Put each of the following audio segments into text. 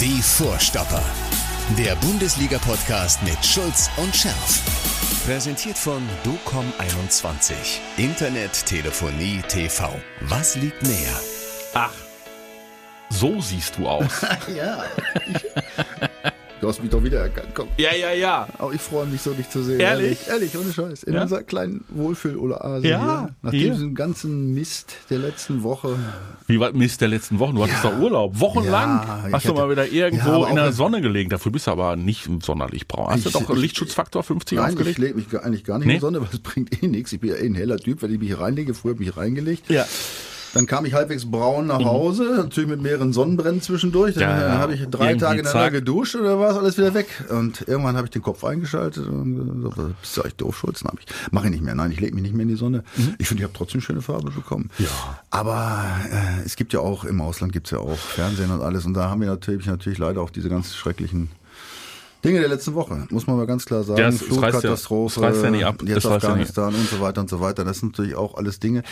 Die Vorstopper. Der Bundesliga-Podcast mit Schulz und Scherf. Präsentiert von DOCOM21. Internet, Telefonie, TV. Was liegt näher? Ach, so siehst du aus. ja. Du hast mich doch wieder erkannt. Komm. ja, ja, ja. Aber ich freue mich so, dich zu sehen. Ehrlich? Ehrlich, ohne Scheiß. In Ja? unserer kleinen Wohlfühl-Oase Ja, hier. Nach hier. diesem ganzen Mist der letzten Woche. Wie war Mist der letzten Wochen? Du hattest Ja. doch Urlaub. Wochenlang Ja, hast ich du mal hatte- wieder irgendwo in der Sonne gelegen. Dafür bist du aber nicht sonderlich braun. Hast du Ich- doch ich- Lichtschutzfaktor 50 Nein, ich aufgelegt? lege mich gar- eigentlich gar nicht Nee? in die Sonne, weil es bringt eh nichts. Ich bin ja eh ein heller Typ, wenn ich mich hier reinlege. Früher habe ich mich reingelegt. Ja. Dann kam ich halbwegs braun nach Hause, natürlich mit mehreren Sonnenbrennen zwischendurch. Dann Ja, äh, ja. habe ich drei Irgendwie Tage hintereinander zack. geduscht und dann war es alles wieder weg. Und irgendwann habe ich den Kopf eingeschaltet und gesagt, bist du eigentlich doof, Schulz? Nein, ich mache ich nicht mehr. Nein, ich lege mich nicht mehr in die Sonne. Ich finde, ich habe trotzdem schöne Farbe bekommen. Ja. Aber äh, es gibt ja auch, im Ausland gibt es ja auch Fernsehen und alles. Und da haben wir natürlich, natürlich leider auch diese ganz schrecklichen Dinge der letzten Woche, muss man mal ganz klar sagen. Ja, reißt ja- jetzt reißt ja nicht. Afghanistan und so weiter und so weiter. Das sind natürlich auch alles Dinge,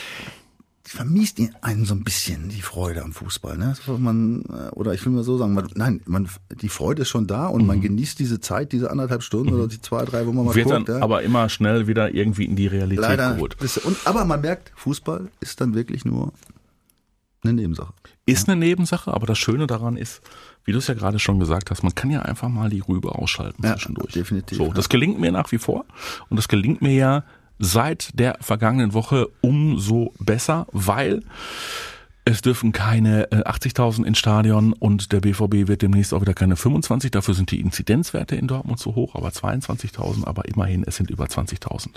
die vermiest ihn einen so ein bisschen die Freude am Fußball. Ne? Man, äh, oder ich will mal so sagen, man, nein, man, die Freude ist schon da und man genießt diese Zeit, diese anderthalb Stunden oder die zwei, drei, wo man mal Mhm. Wird guckt. dann ja. aber immer schnell wieder irgendwie in die Realität Leider. geholt. Und, aber man merkt, Fußball ist dann wirklich nur eine Nebensache. Ist eine Nebensache, aber das Schöne daran ist, wie du es ja gerade schon gesagt hast, man kann ja einfach mal die Rübe ausschalten Ja, zwischendurch. definitiv, So, das gelingt mir nach wie vor und das gelingt mir ja seit der vergangenen Woche umso besser, weil es dürfen keine äh, 80.000 ins Stadion und der BVB wird demnächst auch wieder keine 25. Dafür sind die Inzidenzwerte in Dortmund zu hoch, aber 22.000, aber immerhin, es sind über 20.000.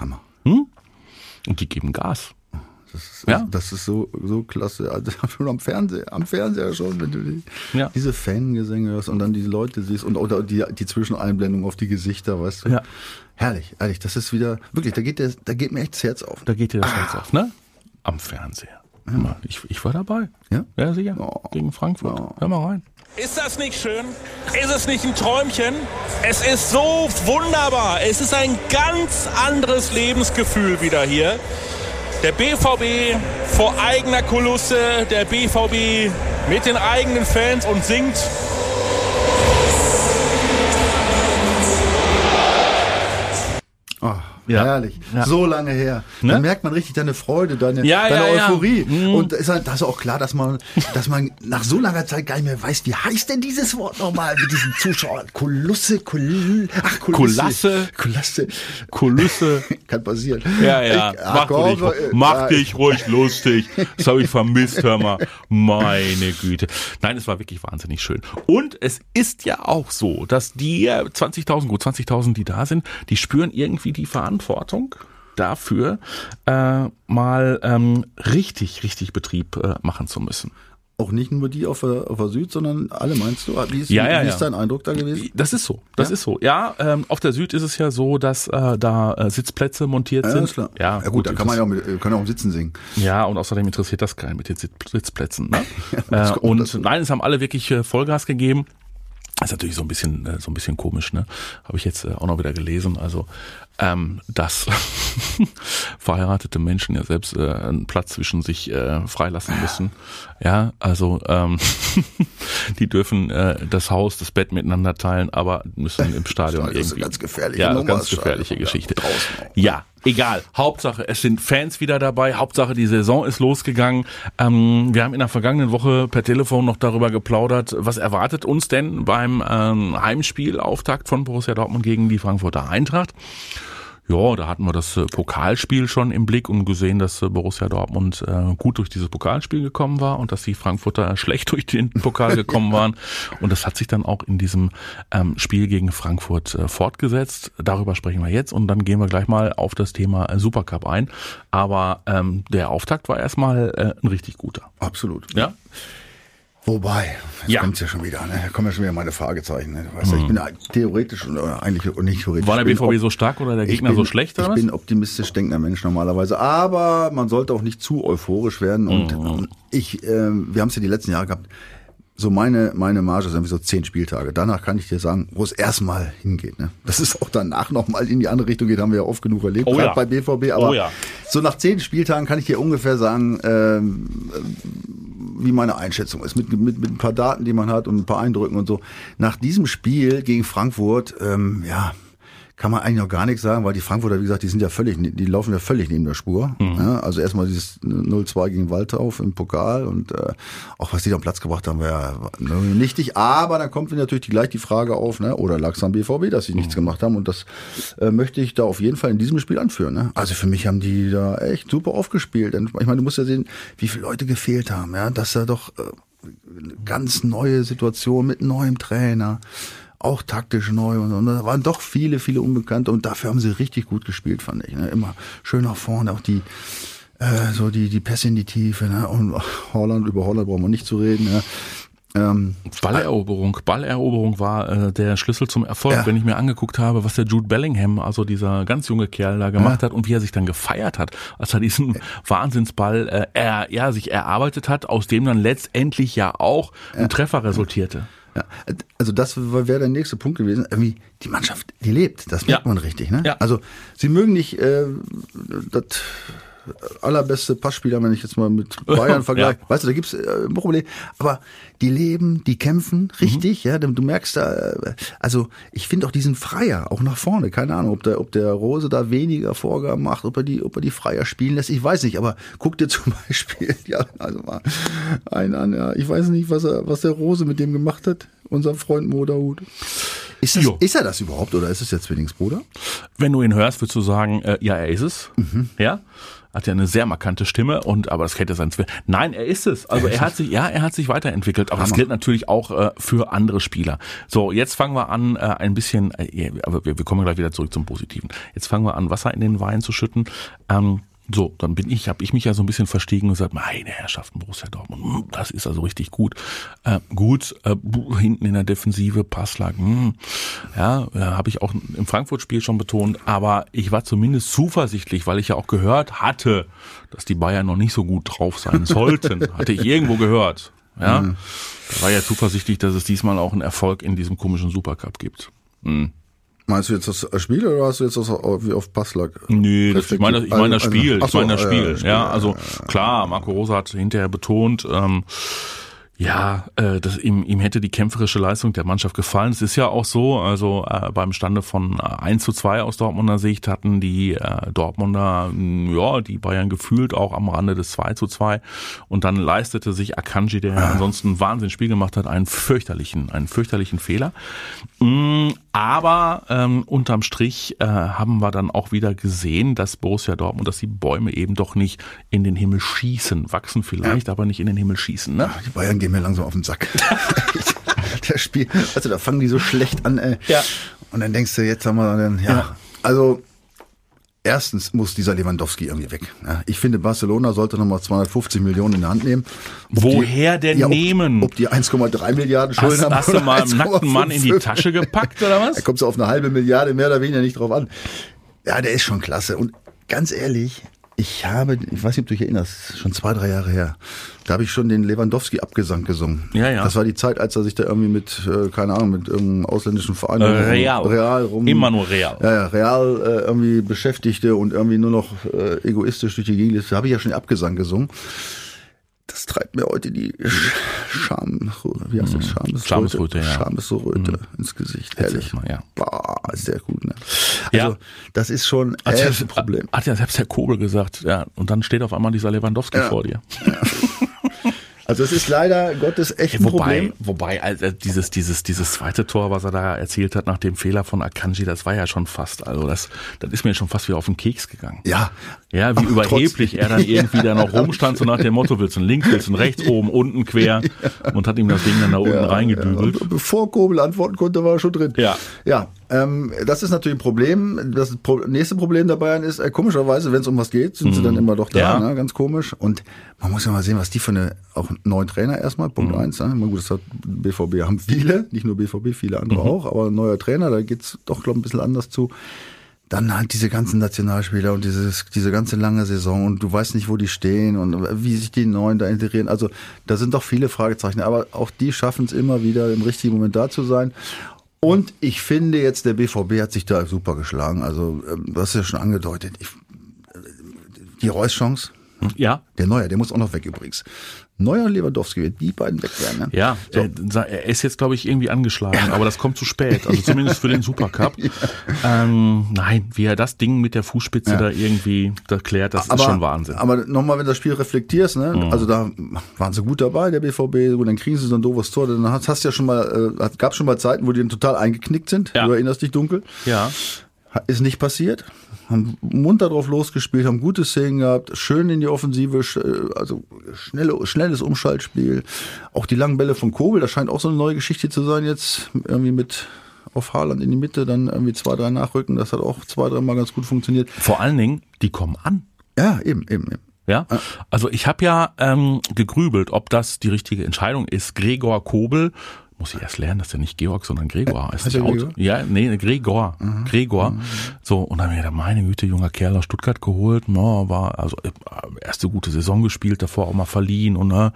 Hammer. Und die geben Gas. Das ist, Ja. das ist so, so klasse. Also schon am Fernseher, am Fernseher schon, wenn du die, Ja. diese Fangesänge hörst und dann die Leute siehst und oder die, die Zwischeneinblendung auf die Gesichter, weißt du? Ja. Herrlich, ehrlich, das ist wieder, wirklich, da geht, der, da geht mir echt das Herz auf. Da geht dir das Herz auf, ne? Am Fernseher. Immer. Ich, ich war dabei. Ja? Ja, sicher. Oh. Gegen Frankfurt. Oh. Hör mal rein. Ist das nicht schön? Ist es nicht ein Träumchen? Es ist so wunderbar. Es ist ein ganz anderes Lebensgefühl wieder hier. Der BVB vor eigener Kulisse, der BVB mit den eigenen Fans und singt. Ja. Herrlich. Ja. So lange her. Ne? Dann merkt man richtig deine Freude, deine, Ja, deine. Euphorie. Mhm. Und da ist halt, das ist auch klar, dass man, dass man nach so langer Zeit gar nicht mehr weiß, wie heißt denn dieses Wort nochmal mit diesen Zuschauern? Kulusse, Kul, ach, Kulisse. Kulasse. Kulasse. Kulisse. Kann passieren. Ja, ja. Ich, mach ach, komm, dich, äh, mach dich ruhig lustig. Das habe ich vermisst, hör mal. Meine Güte. Nein, es war wirklich wahnsinnig schön. Und es ist ja auch so, dass die äh, 20.000, gut 20.000, die da sind, die spüren irgendwie die Verantwortung dafür, äh, mal ähm, richtig, richtig Betrieb äh, machen zu müssen. Auch nicht nur die auf der, auf der Süd, sondern alle meinst du? Wie ist, Ja, ja, wie ja. ist dein Eindruck da gewesen? Das ist so, das Ja? ist so. Ja, ähm, auf der Süd ist es ja so, dass äh, da äh, Sitzplätze montiert Ja, sind. klar. Ja, ja gut, da kann man ja auch, mit, kann ja auch im Sitzen singen. Ja, und außerdem interessiert das keinen mit den Sitz- Sitzplätzen. Ne? äh, und dazu. nein, es haben alle wirklich äh, Vollgas gegeben. Das ist natürlich so ein bisschen, äh, so ein bisschen komisch, ne? Habe ich jetzt äh, auch noch wieder gelesen. Also, ähm, dass verheiratete Menschen ja selbst äh, einen Platz zwischen sich äh, freilassen müssen. Ja, also ähm, die dürfen äh, das Haus, das Bett miteinander teilen, aber müssen im Stadion Das ist irgendwie. eine ganz gefährliche ja, Nummer, ganz gefährliche Geschichte. auch. Ja, egal. Hauptsache, es sind Fans wieder dabei. Hauptsache, die Saison ist losgegangen. Ähm, wir haben in der vergangenen Woche per Telefon noch darüber geplaudert, was erwartet uns denn beim ähm, Heimspielauftakt von Borussia Dortmund gegen die Frankfurter Eintracht. Ja, da hatten wir das äh, Pokalspiel schon im Blick und gesehen, dass äh, Borussia Dortmund äh, gut durch dieses Pokalspiel gekommen war und dass die Frankfurter schlecht durch den Pokal gekommen waren. Und das hat sich dann auch in diesem ähm, Spiel gegen Frankfurt fortgesetzt. Darüber sprechen wir jetzt und dann gehen wir gleich mal auf das Thema Supercup ein. Aber ähm, der Auftakt war erstmal äh, ein richtig guter. Absolut. Ja? Wobei, jetzt Ja. Mhm. kommt's ja schon wieder, ne? Da kommen ja schon wieder meine Fragezeichen. Ne? Du weißt ja, ich bin theoretisch oder eigentlich nicht theoretisch. War der bin BVB so stark oder der Gegner bin, so schlecht? Oder Ich was? bin optimistisch denkender Mensch normalerweise, aber man sollte auch nicht zu euphorisch werden. Und Mhm. ähm, ich, ähm, wir haben es ja die letzten Jahre gehabt. So meine meine Marge sind wie so zehn Spieltage. Danach kann ich dir sagen, wo es erstmal hingeht. Ne? Das ist auch danach nochmal in die andere Richtung geht, haben wir ja oft genug erlebt, Oh gerade ja. bei BVB. Aber Oh ja. so nach zehn Spieltagen kann ich dir ungefähr sagen, ähm, wie meine Einschätzung ist, mit, mit, mit ein paar Daten, die man hat und ein paar Eindrücken und so. Nach diesem Spiel gegen Frankfurt, ähm, ja, kann man eigentlich noch gar nichts sagen, weil die Frankfurter, wie gesagt, die sind ja völlig, die laufen ja völlig neben der Spur. Mhm. Ja, also erstmal dieses 0-2 gegen Waldhauf im Pokal und äh, auch was die da am Platz gebracht haben, wäre ja nichtig. Aber dann kommt natürlich gleich die Frage auf, ne, oder lag es am BVB, dass sie mhm. nichts gemacht haben und das äh, möchte ich da auf jeden Fall in diesem Spiel anführen. Ne? Also für mich haben die da echt super aufgespielt. Ich meine, du musst ja sehen, wie viele Leute gefehlt haben, ja, dass er doch äh, ganz neue Situation mit neuem Trainer auch taktisch neu und, und da waren doch viele, viele Unbekannte und dafür haben sie richtig gut gespielt, fand ich. Ne? Immer schön nach vorne, auch die äh, so die die Pässe in die Tiefe. Ne? Und Holland über Holland brauchen wir nicht zu reden. Ne? Ähm, Balleroberung, Balleroberung war äh, der Schlüssel zum Erfolg, ja. wenn ich mir angeguckt habe, was der Jude Bellingham, also dieser ganz junge Kerl da gemacht ja. hat und wie er sich dann gefeiert hat, als er diesen Wahnsinnsball äh, er, ja, sich erarbeitet hat, aus dem dann letztendlich ja auch ein Treffer resultierte. Ja, also das wäre der nächste Punkt gewesen. Irgendwie die Mannschaft, die lebt, das merkt ja. man richtig. Ne? Ja. Also sie mögen nicht äh, das allerbeste Passspieler, wenn ich jetzt mal mit Bayern vergleiche. Ja. Weißt du, da gibt's äh, ein Problem. Aber die leben, die kämpfen richtig. Mhm. Ja, du merkst da, äh, also ich finde auch diesen Freier auch nach vorne. Keine Ahnung, ob der, ob der Rose da weniger Vorgaben macht, ob er die, ob er die Freier spielen lässt. Ich weiß nicht. Aber guck dir zum Beispiel, ja, also mal einen an. Ja, ich weiß nicht, was er, was der Rose mit dem gemacht hat. Unser Freund Moderhut. Ist, das, ist er das überhaupt oder ist es der Zwillingsbruder? Wenn du ihn hörst, würdest du sagen, äh, ja, er ist es. Mhm. Ja hat ja eine sehr markante Stimme und aber das hätte sein Zwilling. Nein, er ist es. Also er hat sich, ja, er hat sich weiterentwickelt. Aber Hammer. das gilt natürlich auch äh, für andere Spieler. So, jetzt fangen wir an, äh, ein bisschen, äh, aber wir, wir kommen gleich wieder zurück zum Positiven. Jetzt fangen wir an, Wasser in den Wein zu schütten. Ähm, so, dann bin ich, habe ich mich ja so ein bisschen verstiegen und gesagt, meine Herrschaften, Borussia Dortmund, hm, das ist also richtig gut. Äh, gut, äh, hinten in der Defensive, Passlag, mh, hm, ja, äh, habe ich auch im Frankfurt-Spiel schon betont, aber ich war zumindest zuversichtlich, weil ich ja auch gehört hatte, dass die Bayern noch nicht so gut drauf sein sollten. hatte ich irgendwo gehört. Ja, mhm. da war ja zuversichtlich, dass es diesmal auch einen Erfolg in diesem komischen Supercup gibt. Mhm. Meinst du jetzt das Spiel oder hast du jetzt das wie auf Passlack? Nee, das, ich meine ich meine das Spiel. Ich meine das Spiel. Ja, also klar, Marco Rosa hat hinterher betont, ähm, ja, äh, das, ihm, ihm hätte die kämpferische Leistung der Mannschaft gefallen. Es ist ja auch so, also äh, beim Stande von 1 äh, zu 2 aus Dortmunder Sicht hatten die äh, Dortmunder, ja, die Bayern gefühlt auch am Rande des 2 zu 2 und dann leistete sich Akanji, der ja. ansonsten ein Wahnsinnsspiel gemacht hat, einen fürchterlichen, einen fürchterlichen Fehler. Mm, aber ähm, unterm Strich äh, haben wir dann auch wieder gesehen, dass Borussia Dortmund, dass die Bäume eben doch nicht in den Himmel schießen, wachsen vielleicht, ja. aber nicht in den Himmel schießen. Ne? Die Bayern gehen mir langsam auf den Sack. Der Spiel, also da fangen die so schlecht an, ey. Ja. Und dann denkst du, jetzt haben wir dann, ja. ja. Also Erstens muss dieser Lewandowski irgendwie weg. ich finde, Barcelona sollte nochmal 250 Millionen in die Hand nehmen. Ob Woher die, denn ja, ob, nehmen? Ob die 1,3 Milliarden Schulden hast, haben. Hast du mal einen nackten Mann in die Tasche gepackt oder was? Da kommt so auf eine halbe Milliarde mehr oder weniger nicht drauf an. Ja, der ist schon klasse. Und ganz ehrlich, ich habe, ich weiß nicht, ob du dich erinnerst, schon zwei, drei Jahre her. Da habe ich schon den Lewandowski-Abgesang gesungen. Ja, ja. Das war die Zeit, als er sich da irgendwie mit, äh, keine Ahnung, mit irgendeinem ausländischen Verein äh, Real. Real rum. Immer nur Real. Ja, ja, Real äh, irgendwie beschäftigte und irgendwie nur noch äh, egoistisch durch die Gegend. Da habe ich ja schon den Abgesang gesungen das treibt mir heute die Scham, wie heißt das? Schamesröte, Schamesröte, ja. Schamesröte mhm. ins Gesicht. Ehrlich. Mal, ja. Boah, ist sehr gut, ne? Also, ja. das ist schon echt ein Problem. Hat ja selbst Herr Kobel gesagt, ja. Und dann steht auf einmal dieser Lewandowski ja. vor dir. Ja. Also es ist leider Gottes echt ein wobei, Problem. Wobei, also dieses, dieses, dieses zweite Tor, was er da erzielt hat nach dem Fehler von Akanji, das war ja schon fast, also das, das ist mir schon fast wieder auf den Keks gegangen. Ja. Ja, wie überheblich trotzdem. er dann irgendwie da noch rumstand, so nach dem Motto, willst du links, willst du rechts, oben, unten, quer und hat ihm das Ding dann da unten ja, reingedübelt. Ja. Bevor Kobel antworten konnte, war er schon drin. Ja. Ja, ähm, das ist natürlich ein Problem. Das nächste Problem der Bayern ist, äh, komischerweise, wenn es um was geht, sind mhm. sie dann immer doch da, ja. ne? ganz komisch. Und man muss ja mal sehen, was die für eine, auch einen neuen Trainer erstmal, Punkt mhm. eins. Ne? Gut, das hat BVB, haben viele, nicht nur BVB, viele andere mhm. auch, aber ein neuer Trainer, da geht's doch, glaube ich, ein bisschen anders zu. Dann halt diese ganzen Nationalspieler und dieses, diese ganze lange Saison und du weißt nicht, wo die stehen und wie sich die Neuen da integrieren. Also da sind doch viele Fragezeichen, aber auch die schaffen es immer wieder im richtigen Moment da zu sein. Und ich finde jetzt, der BVB hat sich da super geschlagen. Also, ähm, du hast ja schon angedeutet. Ich, die Reus-Chance, Ja. Der Neuer, der muss auch noch weg übrigens. Neuer und Lewandowski, die beiden weg werden. Ne? Ja, So. er, er ist jetzt, glaube ich, irgendwie angeschlagen, aber das kommt zu spät. Also zumindest für den Supercup. ähm, nein, wie er das Ding mit der Fußspitze da irgendwie da klärt, das ist schon Wahnsinn. Mhm. Aber nochmal, wenn du das Spiel reflektierst, ne? also da waren sie gut dabei, der BVB, gut, dann kriegen sie so ein doofes Tor, dann hast, hast du ja schon mal, äh, gab schon mal Zeiten, wo die dann total eingeknickt sind, Ja. du erinnerst dich dunkel. ja. Ist nicht passiert. Haben munter drauf losgespielt, haben gute Szenen gehabt, schön in die Offensive, äh, also schnelle, schnelles Umschaltspiel. Auch die langen Bälle von Kobel, das scheint auch so eine neue Geschichte zu sein jetzt. Irgendwie mit auf Haaland in die Mitte, dann irgendwie zwei, drei nachrücken. Das hat auch zwei, dreimal ganz gut funktioniert. Vor allen Dingen, die kommen an. Ja, eben, eben, eben. Ja, also ich habe ja ähm, gegrübelt, ob das die richtige Entscheidung ist. Gregor Kobel, muss ich erst lernen, dass der nicht Georg, sondern Gregor heißt. heißt nicht der. Gregor? Ja, nee, Gregor. Gregor. So, und dann habe ich gedacht, meine Güte, junger Kerl aus Stuttgart geholt, no, war also äh, erste gute Saison gespielt, davor auch mal verliehen und ne,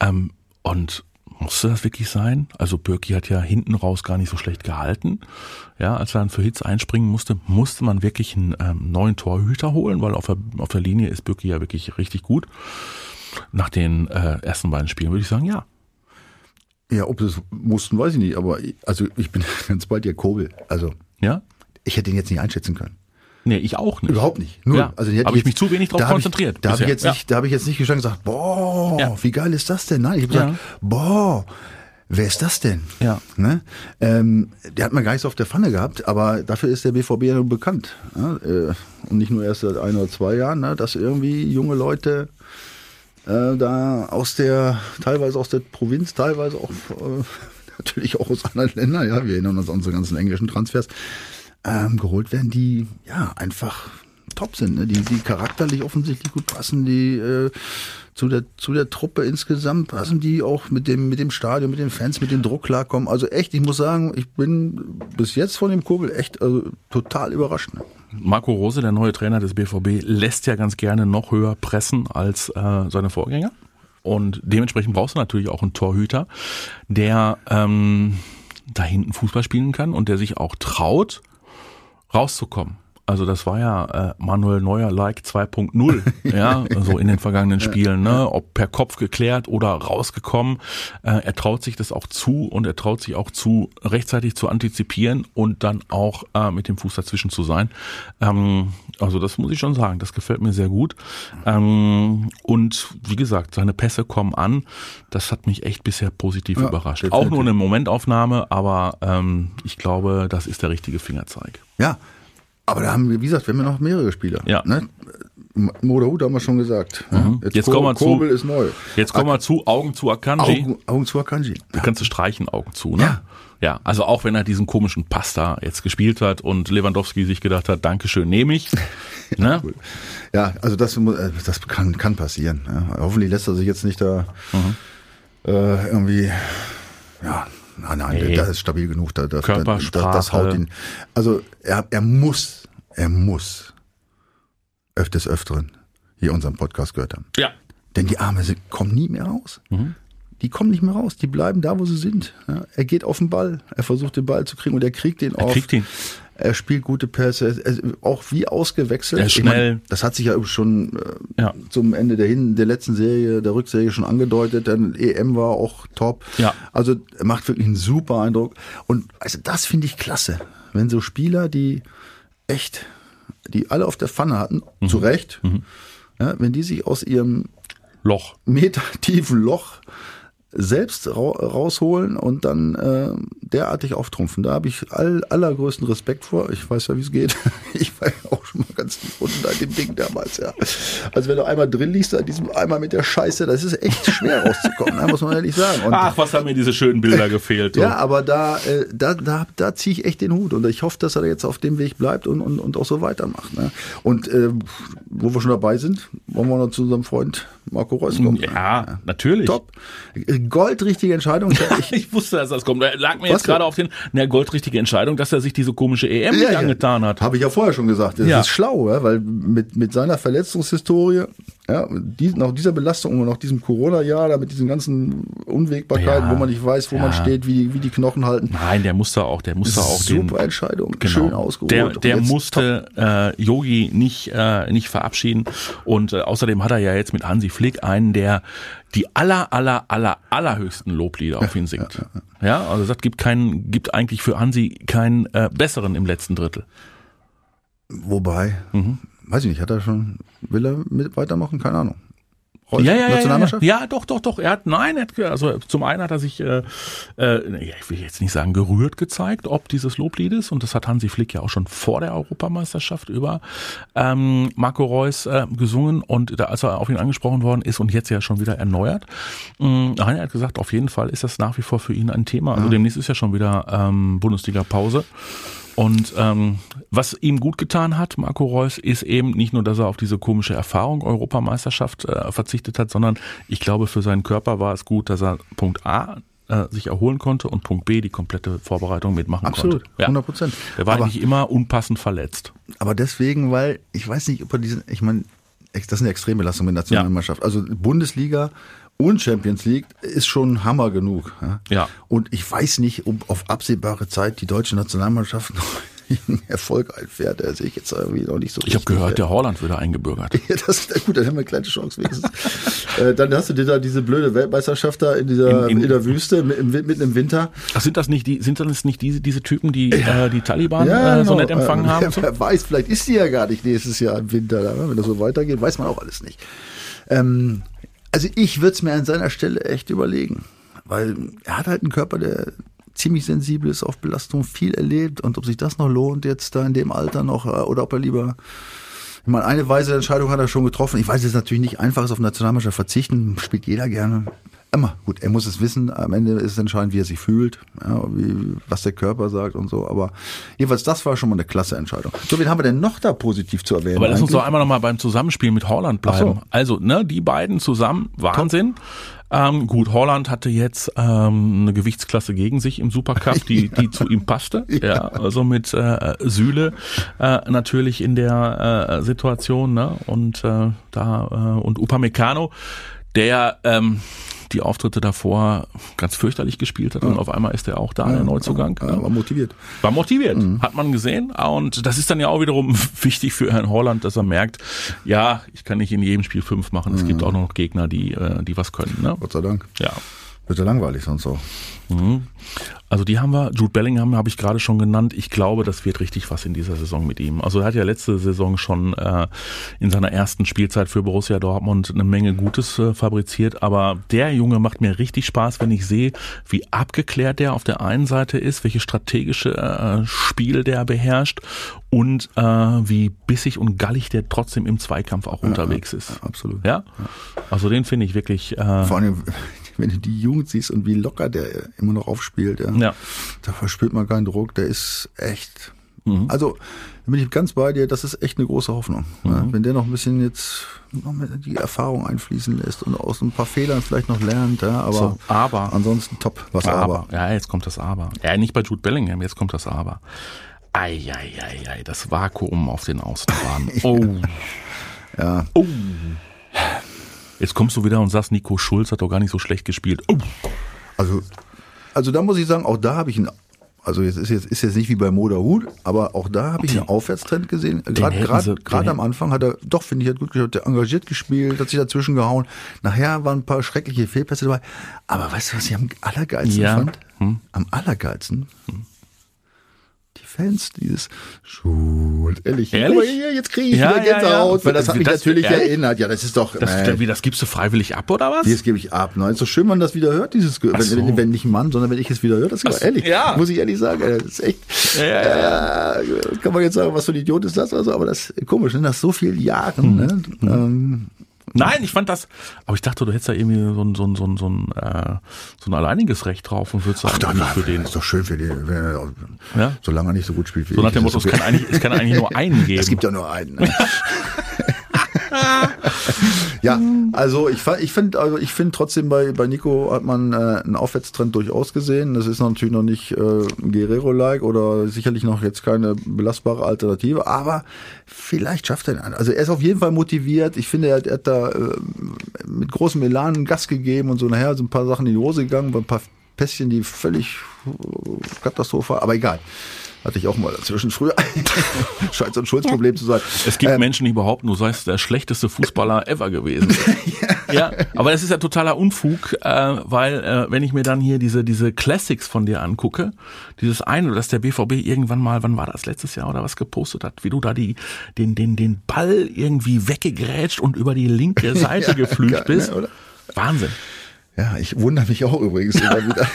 ähm, und musste das wirklich sein? Also Birki hat ja hinten raus gar nicht so schlecht gehalten. Ja, als er dann für Hits einspringen musste, musste man wirklich einen ähm, neuen Torhüter holen, weil auf der, auf der Linie ist Birki ja wirklich richtig gut. Nach den äh, ersten beiden Spielen würde ich sagen, ja. Ja, ob sie es mussten, weiß ich nicht, aber ich- also ich bin ganz bei dir, Kobel. Also Ja? ich hätte ihn jetzt nicht einschätzen können. Nee, ich auch nicht. Überhaupt nicht. Null. Ja, Also habe ich jetzt- mich zu wenig drauf da hab konzentriert Ich, da habe ich jetzt Ja. nicht, da habe ich jetzt nicht und gesagt, boah, Ja. wie geil ist das denn? Nein, ich habe gesagt, boah, wer ist das denn? Ja. Ne? Ähm, der hat man gar nicht so auf der Pfanne gehabt, aber dafür ist der BVB ja bekannt. Ja? Äh, und nicht nur erst seit ein oder zwei Jahren, ne? dass irgendwie junge Leute äh, da aus der, teilweise aus der Provinz, teilweise auch äh, natürlich auch aus anderen Ländern, ja, wir erinnern uns an unsere ganzen englischen Transfers, ähm, geholt werden, die ja einfach top sind, ne? die, die charakterlich offensichtlich gut passen, die äh, zu der zu der Truppe insgesamt passen, die auch mit dem mit dem Stadion, mit den Fans, mit dem Druck klarkommen. Also echt, ich muss sagen, ich bin bis jetzt von dem Kurbel echt also, total überrascht. Ne? Marco Rose, der neue Trainer des BVB, lässt ja ganz gerne noch höher pressen als äh, seine Vorgänger. Und dementsprechend brauchst du natürlich auch einen Torhüter, der ähm, da hinten Fußball spielen kann und der sich auch traut, rauszukommen. Also das war ja äh, Manuel Neuer like 2.0, ja, so in den vergangenen Spielen, ne, ob per Kopf geklärt oder rausgekommen. Äh, er traut sich das auch zu und er traut sich auch zu, rechtzeitig zu antizipieren und dann auch äh, mit dem Fuß dazwischen zu sein. Ähm, also das muss ich schon sagen, das gefällt mir sehr gut. Ähm, und wie gesagt, seine Pässe kommen an. Das hat mich echt bisher positiv Ja, überrascht. Auch nur eine Momentaufnahme, aber ähm, ich glaube, das ist der richtige Fingerzeig. Ja, aber da haben wir, wie gesagt, wir haben ja noch mehrere Spieler. Ja. Ne? Moderhut haben wir schon gesagt. Ja? Mhm. Jetzt kommen wir zu- Kobel ist neu. Jetzt kommen wir zu Augen zu Akanji. Augen, Augen zu Akanji. Da kannst du streichen, Augen zu, ne? Ja. Ja, also auch wenn er diesen komischen Pasta jetzt gespielt hat und Lewandowski sich gedacht hat, Dankeschön, nehme ich. ne? Ja, also das, äh, das kann, kann passieren. Ja. Hoffentlich lässt er sich jetzt nicht da Mhm. äh, irgendwie, ja, nein, nein, der, der ist stabil genug. Da, das, Körpersprache. Das, das haut ihn. Also er, er muss, er muss öfters öfteren hier unseren Podcast gehört haben. Ja. Denn die Arme sind, kommen nie mehr raus. Mhm. Die kommen nicht mehr raus. Die bleiben da, wo sie sind. Ja, er geht auf den Ball. Er versucht den Ball zu kriegen und er kriegt den Er auf. kriegt ihn. Er spielt gute Pässe, auch wie ausgewechselt. Er ist Ich meine, schnell. das hat sich ja schon äh, Ja. zum Ende der, hin, der letzten Serie, der Rückserie schon angedeutet. Dann EM war auch top. Ja. Also er macht wirklich einen super Eindruck. Und also das finde ich klasse, wenn so Spieler, die echt, die alle auf der Pfanne hatten, Mhm. zu Recht, ja, wenn die sich aus ihrem Loch. metertiefen Loch selbst ra rausholen und dann äh, derartig auftrumpfen. Da habe ich all, allergrößten Respekt vor. Ich weiß ja, wie es geht. Ich war ja auch schon mal ganz tief unten an dem Ding damals, ja. Also wenn du einmal drin liegst, an diesem Eimer mit der Scheiße, das ist echt schwer rauszukommen, ne, muss man ehrlich sagen. Und, Ach, was haben mir diese schönen Bilder gefehlt. ja, aber da, äh, da, da, da ziehe ich echt den Hut und ich hoffe, dass er jetzt auf dem Weg bleibt und, und, und auch so weitermacht. Ne? Und äh, wo wir schon dabei sind, wollen wir noch zu unserem Freund Marco Reus kommt. Ja, natürlich. Top. Goldrichtige Entscheidung. Ich, ich wusste, dass das kommt. Er lag mir Was jetzt gerade auf den, eine goldrichtige Entscheidung, dass er sich diese komische EM nicht angetan hat. Habe ich ja vorher schon gesagt. Das Ja. ist schlau, ja, weil mit, mit seiner Verletzungshistorie, ja, die, nach dieser Belastung und nach diesem Corona-Jahr, da mit diesen ganzen Unwägbarkeiten, Ja. wo man nicht weiß, wo man Ja. steht, wie, die- wie die Knochen halten. Nein, der musste auch, der musste auch den, Super Entscheidung. Genau. Schön ausgeruht. Der, der musste äh, Yogi nicht, äh, nicht verabschieden. Und äh, außerdem hat er ja jetzt mit Hansi Flick einen, der die aller, aller, aller, allerhöchsten Loblieder auf ihn singt. Ja, also das gibt keinen, gibt eigentlich für Hansi keinen äh, besseren im letzten Drittel. Wobei, Mhm. weiß ich nicht, hat er schon, will er mit weitermachen? Keine Ahnung. Reus, Ja, ja, ja, ja, Nationalmannschaft? ja, doch, doch, doch. Er hat, nein, er hat, also zum einen hat er sich, äh, äh, ich will jetzt nicht sagen gerührt gezeigt, ob dieses Loblied ist. Und das hat Hansi Flick ja auch schon vor der Europameisterschaft über ähm, Marco Reus äh, gesungen. Und da, als er auf ihn angesprochen worden ist und jetzt ja schon wieder erneuert, nein, er hat gesagt, auf jeden Fall ist das nach wie vor für ihn ein Thema. Also demnächst ist ja schon wieder ähm, Bundesliga-Pause. Und ähm, was ihm gut getan hat, Marco Reus, ist eben nicht nur, dass er auf diese komische Erfahrung Europameisterschaft äh, verzichtet hat, sondern ich glaube, für seinen Körper war es gut, dass er Punkt A äh, sich erholen konnte und Punkt B die komplette Vorbereitung mitmachen Absolut, konnte. Ja. 100 Prozent. Er war Aber- nicht immer unpassend verletzt. Aber deswegen, weil ich weiß nicht, ob er diesen, ich meine, das sind Extrembelastungen mit Nationalmannschaft. Also Bundesliga und Champions League ist schon Hammer genug. Ja. Ja. Und ich weiß nicht, ob auf absehbare Zeit die deutsche Nationalmannschaft noch Erfolg einfährt. Da sehe ich jetzt irgendwie noch nicht so. Ich habe gehört, der Holland würde eingebürgert. Ja, das gut, dann haben wir eine kleine Chance wenigstens. äh, dann hast du dir da diese blöde Weltmeisterschaft da in dieser In- in, in- der Wüste mi- im, mitten im Winter. Ach, sind das nicht die, sind das nicht diese, diese Typen, die äh, die Taliban äh, so genau. nett empfangen Äh, haben? Wer, wer weiß, vielleicht ist die ja gar nicht nächstes Jahr im Winter. ne? Wenn das so weitergeht, weiß man auch alles nicht. Ähm, also ich würde es mir an seiner Stelle echt überlegen, weil er hat halt einen Körper, der ziemlich sensibel ist auf Belastung, viel erlebt und ob sich das noch lohnt jetzt da in dem Alter noch äh, oder ob er lieber ich meine, eine weise Entscheidung hat er schon getroffen. Ich weiß, es ist natürlich nicht einfach, ist auf Nationalmannschaft verzichten, spielt jeder gerne. Immer gut, er muss es wissen. Am Ende ist es entscheidend, wie er sich fühlt, ja, wie, was der Körper sagt und so. Aber jedenfalls, das war schon mal eine klasse Entscheidung. So, wen haben wir denn noch da positiv zu erwähnen? Aber lass uns eigentlich? doch einmal nochmal beim Zusammenspiel mit Holland Ach so. bleiben. Also, ne, die beiden zusammen, Wahnsinn. Ähm, gut, Holland hatte jetzt ähm, eine Gewichtsklasse gegen sich im Supercup, die, die zu ihm passte. Ja, also mit äh, Süle äh, natürlich in der äh, Situation, ne? Und äh, da äh, und Upamecano, der ähm, die Auftritte davor ganz fürchterlich gespielt hat und auf einmal ist er auch da, der Neuzugang. Ja, war motiviert. War motiviert, hat man gesehen. Und das ist dann ja auch wiederum wichtig für Herrn Holland, dass er merkt, ja, ich kann nicht in jedem Spiel fünf machen. Es gibt auch noch Gegner, die, äh, die was können. Ne? Gott sei Dank. Ja. Wird ja langweilig sonst auch. Mhm. Also die haben wir, Jude Bellingham habe ich gerade schon genannt. Ich glaube, das wird richtig was in dieser Saison mit ihm. Also er hat ja letzte Saison schon äh, in seiner ersten Spielzeit für Borussia Dortmund eine Menge Gutes äh, fabriziert. Aber der Junge macht mir richtig Spaß, wenn ich sehe, wie abgeklärt der auf der einen Seite ist, welche strategische äh, Spiel der beherrscht und äh, wie bissig und gallig der trotzdem im Zweikampf auch unterwegs ist. Absolut. Ja, also den finde ich wirklich. Äh, Vor allem, wenn du die Jugend siehst und wie locker der immer noch aufspielt, ja, Ja. da verspürt man keinen Druck, der ist echt. Mhm. Also, da bin ich ganz bei dir, das ist echt eine große Hoffnung. Ja, Mhm. wenn der noch ein bisschen jetzt noch die Erfahrung einfließen lässt und aus ein paar Fehlern vielleicht noch lernt, ja, aber, So, aber- ansonsten top, was aber. Ja, jetzt kommt das Aber. Ja, nicht bei Jude Bellingham, jetzt kommt das Aber. Eieiei, das Vakuum auf den Außenbahnen. Oh. Ja. Oh. Jetzt kommst du wieder und sagst, Nico Schulz hat doch gar nicht so schlecht gespielt. Oh. Also, also da muss ich sagen, auch da habe ich einen, also jetzt ist jetzt ist jetzt nicht wie bei Moda Hut, aber auch da habe ich einen Aufwärtstrend gesehen. Gerade gerade am Anfang hat er doch finde ich hat gut gespielt, er engagiert gespielt, hat sich dazwischen gehauen. Nachher waren ein paar schreckliche Fehlpässe dabei. Aber weißt du, was ich am allergeilsten Ja. fand? Hm. Am allergeilsten. Die Fans, dieses Schuld, ehrlich. Ehrlich? Hier, jetzt kriege ich Ja, wieder ja, Gänsehaut, ja. weil das hat mich Das- natürlich ehrlich? erinnert. Ja, das ist doch. Das, äh, wie, das gibst du freiwillig ab, oder was? das gebe ich ab. Ne? Ist so schön, wenn man das wieder hört, dieses Ge- wenn, so. wenn, wenn nicht ein Mann, sondern wenn ich es wieder höre, das ist ehrlich. ja. Muss ich ehrlich sagen, ey, das ist echt. Ja, ja, ja. Äh, kann man jetzt sagen, was für ein Idiot ist das? Also, aber das ist komisch, ne? nach so vielen Jahren. Ne? Ähm, Nein, ich fand das, aber ich dachte, du hättest da irgendwie so ein, so ein, so ein, so ein, äh, so ein alleiniges Recht drauf und würdest sagen, doch, nicht für den. ist doch schön für den, wenn er, Ja? solange er nicht so gut spielt wie So nach ich, dem ist Motto, es kann eigentlich, es kann eigentlich nur einen geben. Es gibt ja nur einen. Ne? Ja, also ich, ich finde also ich finde trotzdem bei, bei Nico hat man äh, einen Aufwärtstrend durchaus gesehen. Das ist natürlich noch nicht äh, Guerrero-like oder sicherlich noch jetzt keine belastbare Alternative, aber vielleicht schafft er ihn. Also er ist auf jeden Fall motiviert. Ich finde, er hat, er hat da äh, mit großem Elan einen Gas gegeben und so nachher sind ein paar Sachen in die Hose gegangen, ein paar Pässchen, die völlig äh, katastrophal, aber egal. Hatte ich auch mal dazwischen früher. Scheint so ein Schulzproblem zu sein. Es gibt Ähm, Menschen, die behaupten, du seist der schlechteste Fußballer ever gewesen. ja. aber das ist ja totaler Unfug, äh, weil äh, wenn ich mir dann hier diese diese Classics von dir angucke, dieses eine, dass der BVB irgendwann mal, wann war das letztes Jahr oder was gepostet hat, wie du da die den den den Ball irgendwie weggegrätscht und über die linke Seite Ja, geflügt geil, bist. ne, oder? Wahnsinn. Ja, ich wundere mich auch übrigens immer wieder.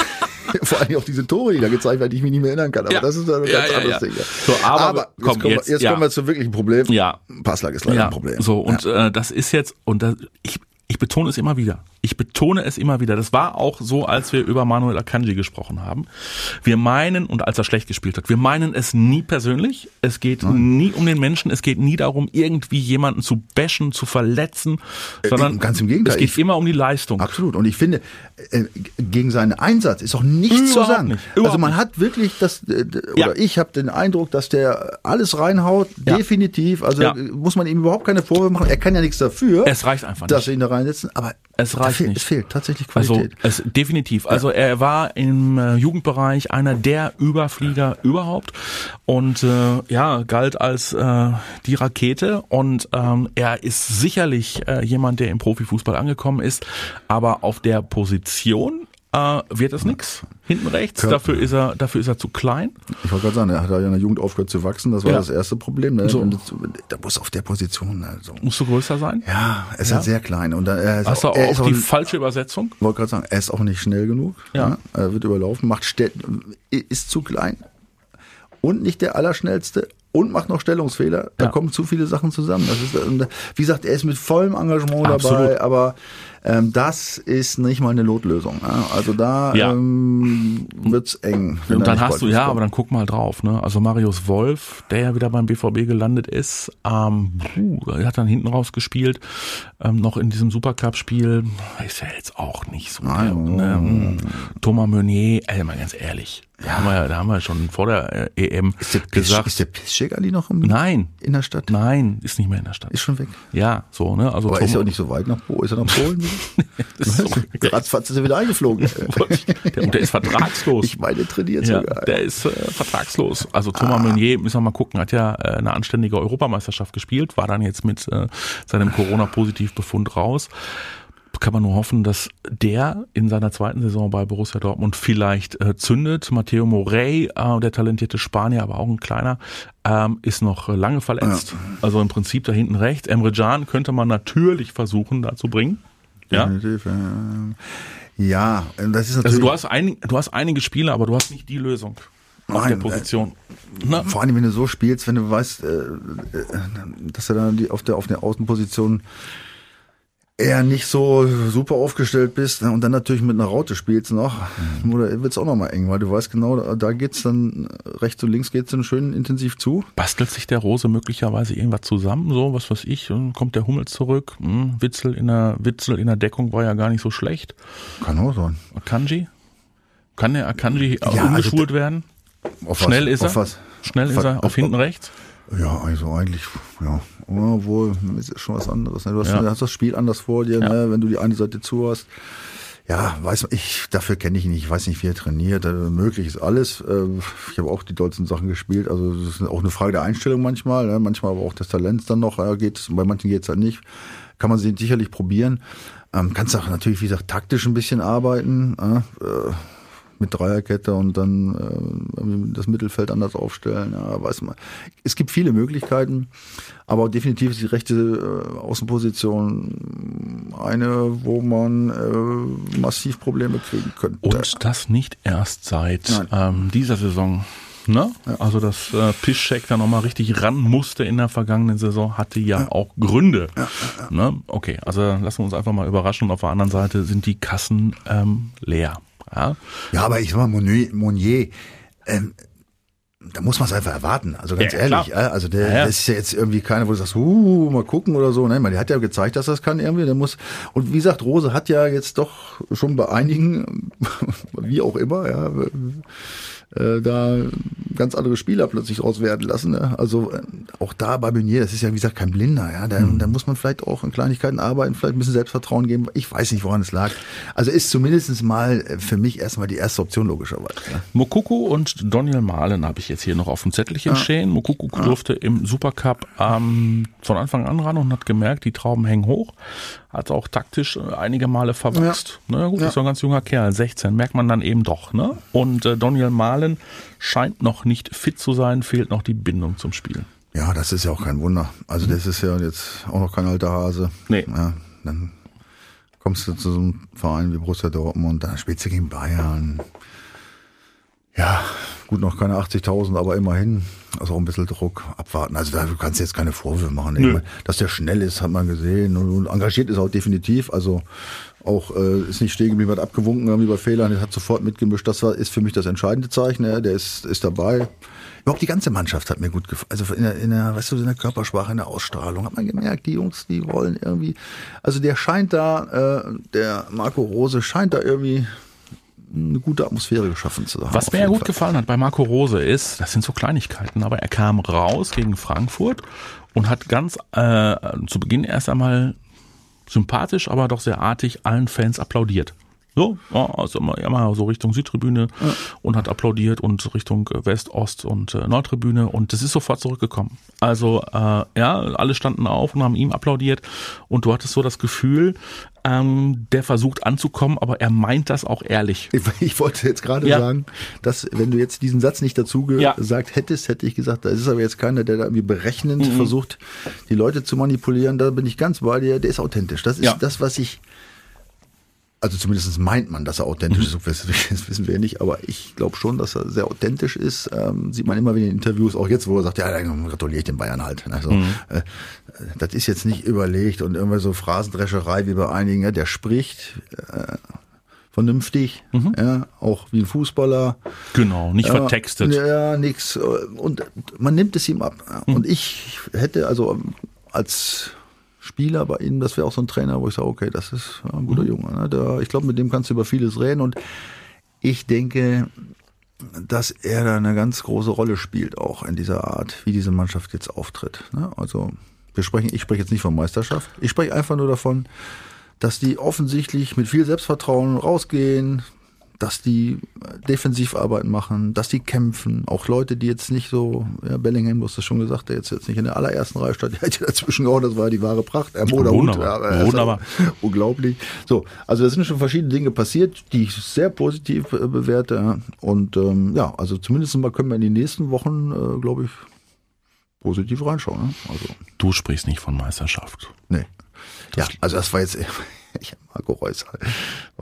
Vor allem auf diese Tore, die da gezeigt werden, die ich mich nicht mehr erinnern kann. Aber Ja. das ist ein ganz ja, anderes ja. Ding. Ja. So, aber jetzt, komm, kommen, jetzt, wir, jetzt kommen wir zum wirklichen Problem. Ja. Passlag ist leider ein Problem. So, und ja. äh, das ist jetzt, und das, ich, ich betone es immer wieder. Ich betone es immer wieder. Das war auch so, als wir über Manuel Akanji gesprochen haben. Wir meinen, und als er schlecht gespielt hat, wir meinen es nie persönlich. Es geht nie um den Menschen. Es geht nie darum, irgendwie jemanden zu bashen, zu verletzen, sondern Äh, ganz im Gegenteil. es geht Ich- immer um die Leistung. Absolut. Und ich finde, äh, gegen seinen Einsatz ist auch nichts zu Überhaupt sagen. nicht. Also man hat wirklich das, äh, d- Ja. oder ich habe den Eindruck, dass der alles reinhaut, Ja. definitiv. Also Ja. muss man ihm überhaupt keine Vorwürfe machen. Er kann ja nichts dafür, Es reicht einfach dass nicht. sie ihn da reinsetzen. Aber Es reicht fehlt, nicht. es fehlt tatsächlich Also Qualität. es, definitiv. Also er war im äh, Jugendbereich einer der Überflieger überhaupt und äh, ja galt als äh, die Rakete und ähm, er ist sicherlich äh, jemand, der im Profifußball angekommen ist, aber auf der Position äh, wird es nix. Hinten rechts, Körper. dafür ist er, dafür ist er zu klein. Ich wollte gerade sagen, er hat ja in der Jugend aufgehört zu wachsen. Das war Ja. das erste Problem. Ne? So. Das- Da muss auf der Position. Also. Musst du größer sein? Ja, er ist halt sehr klein. Und er ist Hast du auch, ist auch auch die falsche Übersetzung? wollte gerade sagen, er ist auch nicht schnell genug. Ja. ne? Er wird überlaufen, macht ist zu klein und nicht der Allerschnellste und macht noch Stellungsfehler. Da Ja. kommen zu viele Sachen zusammen. Das ist, wie gesagt, er ist mit vollem Engagement Absolut. dabei, aber ähm, das ist nicht mal eine Notlösung. Ja? Also da Ja. ähm, wird's eng. Und er dann hast du, ja, kommt. aber dann guck mal drauf, ne? Also Marius Wolf, der ja wieder beim BVB gelandet ist, ähm, er hat dann hinten raus gespielt, ähm, noch in diesem Supercup-Spiel, ist ja jetzt auch nicht so. Der, ne? mm. Thomas Meunier, ey, mal ganz ehrlich, da haben wir, ja- da haben wir schon vor der äh, EM Ist der, Pisch, gesagt, ist der Piszczek Ali noch im, nein, in der Stadt? nein, ist nicht mehr in der Stadt. Ist schon weg. Ja, so, ne? Also Aber ist ja auch nicht so weit nach Polen. Ist er nach Polen? so, Ratzfatz ist er wieder eingeflogen. der, und der ist vertragslos. Ich meine, trainiert Ja, sogar. der ist äh, vertragslos. Also Ah. Thomas Meunier, müssen wir mal gucken, hat ja äh, eine anständige Europameisterschaft gespielt, war dann jetzt mit äh, seinem Corona-Positivbefund raus. Kann man nur hoffen, dass der in seiner zweiten Saison bei Borussia Dortmund vielleicht äh, zündet. Matteo Morey, äh, der talentierte Spanier, aber auch ein kleiner, ähm, ist noch lange verletzt. Also im Prinzip da hinten rechts. Emre Can könnte man natürlich versuchen, da zu bringen. Ja. Definitiv, ja. Ja, das ist natürlich. Also du hast, ein, du hast einige Spiele, aber du hast nicht die Lösung auf Nein, der Position. Na, vor allem, wenn du so spielst, wenn du weißt, äh, äh, dass du dann die, auf der auf der Außenposition eher nicht so super aufgestellt bist ne, und dann natürlich mit einer Raute spielst noch, Mhm. oder wird's auch noch mal eng, weil du weißt genau, da, da geht's dann rechts und links geht's dann schön intensiv zu. bastelt sich der Rose möglicherweise irgendwas zusammen, so was weiß ich, dann kommt der Hummel zurück, hm, Witzel in der Witzel in der Deckung war ja gar nicht so schlecht. Kann auch sein. Akanji? Kann der Akanji also umgeschult werden? Auf Schnell was? ist er? Was? Schnell ist er auf hinten rechts? Ja, also eigentlich, ja. Obwohl, ist schon was anderes. Ne? Du hast, Ja. hast das Spiel anders vor dir, Ja. ne? wenn du die eine Seite zu hast. Ja, weiß man, ich, dafür kenne ich ihn nicht. Ich weiß nicht, wie er trainiert. Äh, möglich ist alles. Äh, ich habe auch die dollsten Sachen gespielt. Also, das ist auch eine Frage der Einstellung manchmal. Ne? Manchmal aber auch des Talents dann noch. Äh, geht bei manchen geht's halt nicht. Kann man sie sicherlich probieren. Ähm, kannst auch natürlich, wie gesagt, taktisch ein bisschen arbeiten. Äh, äh, mit Dreierkette und dann äh, das Mittelfeld anders aufstellen. Ja, weiß man. Es gibt viele Möglichkeiten, aber definitiv ist die rechte äh, Außenposition eine, wo man äh, massiv Probleme kriegen könnte. Und das nicht erst seit ähm, dieser Saison. Ne? Also dass äh, Piszczek da nochmal richtig ran musste in der vergangenen Saison, hatte ja, auch Gründe. Ne? Okay, also lassen wir uns einfach mal überraschen. Auf der anderen Seite sind die Kassen ähm, leer. Ja? Ja, aber ich sag mal, Monnier, Monnier ähm, da muss man es einfach erwarten. Also ganz Ja, ehrlich, klar. also der, Ja, ja. das ist ja jetzt irgendwie keiner, wo du sagst, uh, mal gucken oder so. Ne? Man, der hat ja gezeigt, dass das kann irgendwie. Der muss und wie gesagt, Rose hat ja jetzt doch schon bei einigen, wie auch immer, ja, äh, da ganz andere Spieler plötzlich raus werden lassen. Ne? Also äh, auch da bei Meunier, das ist ja wie gesagt kein Blinder. Ja, da, Mhm. da muss man vielleicht auch in Kleinigkeiten arbeiten, vielleicht ein bisschen Selbstvertrauen geben. Ich weiß nicht, woran es lag. Also ist zumindest mal äh, für mich erstmal die erste Option logischerweise. Ne? Mokuku und Daniel Mahlen habe ich jetzt hier noch auf dem Zettelchen stehen. Mokuku durfte im Supercup ähm, von Anfang an ran und hat gemerkt, die Trauben hängen hoch. Hat auch taktisch einige Male verwachst. Na gut, Ja. ist doch ein ganz junger Kerl, 16, merkt man dann eben doch. Ne? Und äh, Daniel Mahlen scheint noch nicht fit zu sein, fehlt noch die Bindung zum Spiel. Ja, das ist ja auch kein Wunder. Also das ist ja jetzt auch noch kein alter Hase. Nee. Ja, dann kommst du zu so einem Verein wie Borussia Dortmund, dann spielst du gegen Bayern. Ja, gut, noch keine 80.000, aber immerhin. Also auch ein bisschen Druck abwarten. Also da du kannst jetzt keine Vorwürfe machen. Meine, dass der schnell ist, hat man gesehen. Und engagiert ist auch definitiv. Also auch äh, ist nicht stehen geblieben, hat abgewunken irgendwie bei Fehlern, hat sofort mitgemischt. Das war, ist für mich das entscheidende Zeichen. Ja, der ist, ist dabei. Überhaupt die ganze Mannschaft hat mir gut gefallen. Also in der, in der, weißt du, in der Körpersprache, in der Ausstrahlung hat man gemerkt, die Jungs, die wollen irgendwie. Also der scheint da, äh, der Marco Rose scheint da irgendwie eine gute Atmosphäre geschaffen zu haben. Was mir ja gut Fall. gefallen hat bei Marco Rose ist, das sind so Kleinigkeiten, aber er kam raus gegen Frankfurt und hat ganz äh, zu Beginn erst einmal sympathisch, aber doch sehr artig allen Fans applaudiert. So, ja, also immer, immer so Richtung Südtribüne und hat applaudiert und Richtung äh, West, Ost und äh, Nordtribüne und das ist sofort zurückgekommen. Also äh, ja, alle standen auf und haben ihm applaudiert und du hattest so das Gefühl, ähm, der versucht anzukommen, aber er meint das auch ehrlich. Ich, ich wollte jetzt gerade Ja. sagen, dass wenn du jetzt diesen Satz nicht dazu Ja. gesagt hättest, hätte ich gesagt, da ist aber jetzt keiner, der da irgendwie berechnend Mhm. versucht, die Leute zu manipulieren. Da bin ich ganz bei dir. Der ist authentisch. Das ist Ja. das, was ich also zumindest meint man, dass er authentisch ist. Das wissen wir ja nicht, aber ich glaube schon, dass er sehr authentisch ist. Ähm, sieht man immer wieder in Interviews, auch jetzt, wo er sagt, ja, dann gratuliere ich den Bayern halt. Also, äh, das ist jetzt nicht überlegt und irgendwie so Phrasendrescherei wie bei einigen. Ja, der spricht äh, vernünftig, ja, auch wie ein Fußballer. Genau, nicht vertextet. Ja, nix. Und man nimmt es ihm ab. Und ich hätte also als Spieler bei ihm, das wäre auch so ein Trainer, wo ich sage, okay, das ist ein guter Junge. Ne? Der, ich glaube, mit dem kannst du über vieles reden. Und ich denke, dass er da eine ganz große Rolle spielt, auch in dieser Art, wie diese Mannschaft jetzt auftritt. Ne? Also wir sprechen, ich spreche jetzt nicht von Meisterschaft. Ich spreche einfach nur davon, dass die offensichtlich mit viel Selbstvertrauen rausgehen, dass die Defensivarbeiten machen, dass die kämpfen. Auch Leute, die jetzt nicht so, ja, Bellingham, du hast das schon gesagt, der jetzt, jetzt nicht in der allerersten Reihe stand, der hätte dazwischen gehauen, das war die wahre Pracht. Er Hut, Wunderbar. er ist Wunderbar. auch Unglaublich. So, also da sind schon verschiedene Dinge passiert, die ich sehr positiv äh, bewerte. Und ähm, ja, also zumindest mal können wir in den nächsten Wochen, äh, glaube ich, positiv reinschauen. Ne? Also, Du sprichst nicht von Meisterschaft. nee. Ja, also das war jetzt, ich Marco Reus war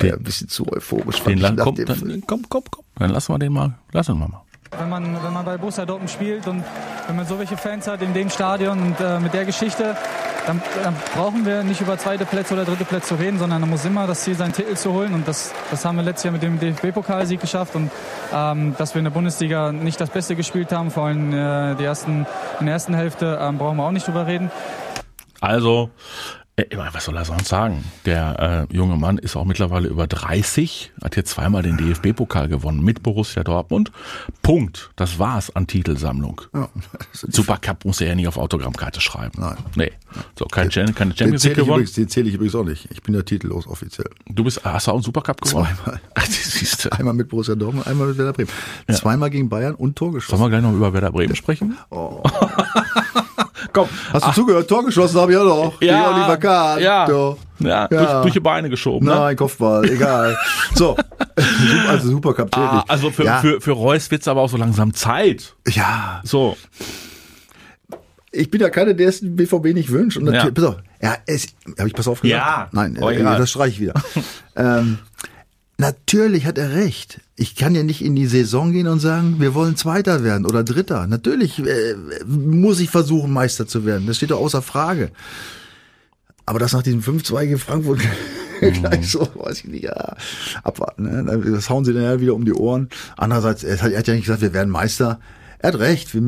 Den- ja ein bisschen zu euphorisch. Den nach komm, dem- dann, komm, komm, komm. Dann lassen wir den mal. Lassen wir mal. Wenn man, wenn man bei Borussia Dortmund spielt und wenn man so welche Fans hat in dem Stadion und äh, mit der Geschichte, dann, dann brauchen wir nicht über zweite Plätze oder dritte Plätze zu reden, sondern dann muss immer das Ziel sein, Titel zu holen. Und das, das haben wir letztes Jahr mit dem DFB-Pokalsieg geschafft. Und ähm, dass wir in der Bundesliga nicht das Beste gespielt haben, vor allem äh, die ersten, in der ersten Hälfte, ähm, brauchen wir auch nicht drüber reden. Also, ich meine, was soll er sonst sagen? Der äh, junge Mann ist auch mittlerweile über 30, hat jetzt zweimal den DFB-Pokal gewonnen mit Borussia Dortmund. Punkt. Das war's an Titelsammlung. Ja. Supercup muss er ja nicht auf Autogrammkarte schreiben. Nein. Nee. So, kein, Cham- keine Den Champions League gewonnen. übrigens- den zähle ich übrigens auch nicht. Ich bin ja titellos offiziell. Du bist, hast du auch einen Supercup gewonnen? Zweimal. Ach, siehst du. Einmal mit Borussia Dortmund, einmal mit Werder Bremen. Zweimal gegen Bayern und Tor Sollen geschossen. wir gleich noch über Werder Bremen sprechen? Komm. Hast du zugehört? Tor geschossen habe ich auch noch. Gegen Oliver Kahn. ja, ja, Ja. Durch, durch die Beine geschoben. Ne? Nein, Kopfball, egal. So, Super- also Supercup zählt Ah, also für, ja, für, für Reus wird's aber auch so langsam Zeit. ja, So, ich bin ja keiner, der es dem BVB nicht wünscht. Und natürlich, Ja. pass auf, ja, habe ich pass auf gesagt? Ja, Nein, aber äh, das streiche ich wieder. ähm, natürlich hat er recht. Ich kann ja nicht in die Saison gehen und sagen, wir wollen Zweiter werden oder Dritter. Natürlich äh, muss ich versuchen, Meister zu werden. Das steht doch außer Frage. Aber das nach diesem 5-2 gegen Frankfurt gleich so, weiß ich nicht, ja, abwarten. Ne? Das hauen sie dann ja wieder um die Ohren. Andererseits, er hat, er hat ja nicht gesagt, wir werden Meister. Er hat recht. Wir,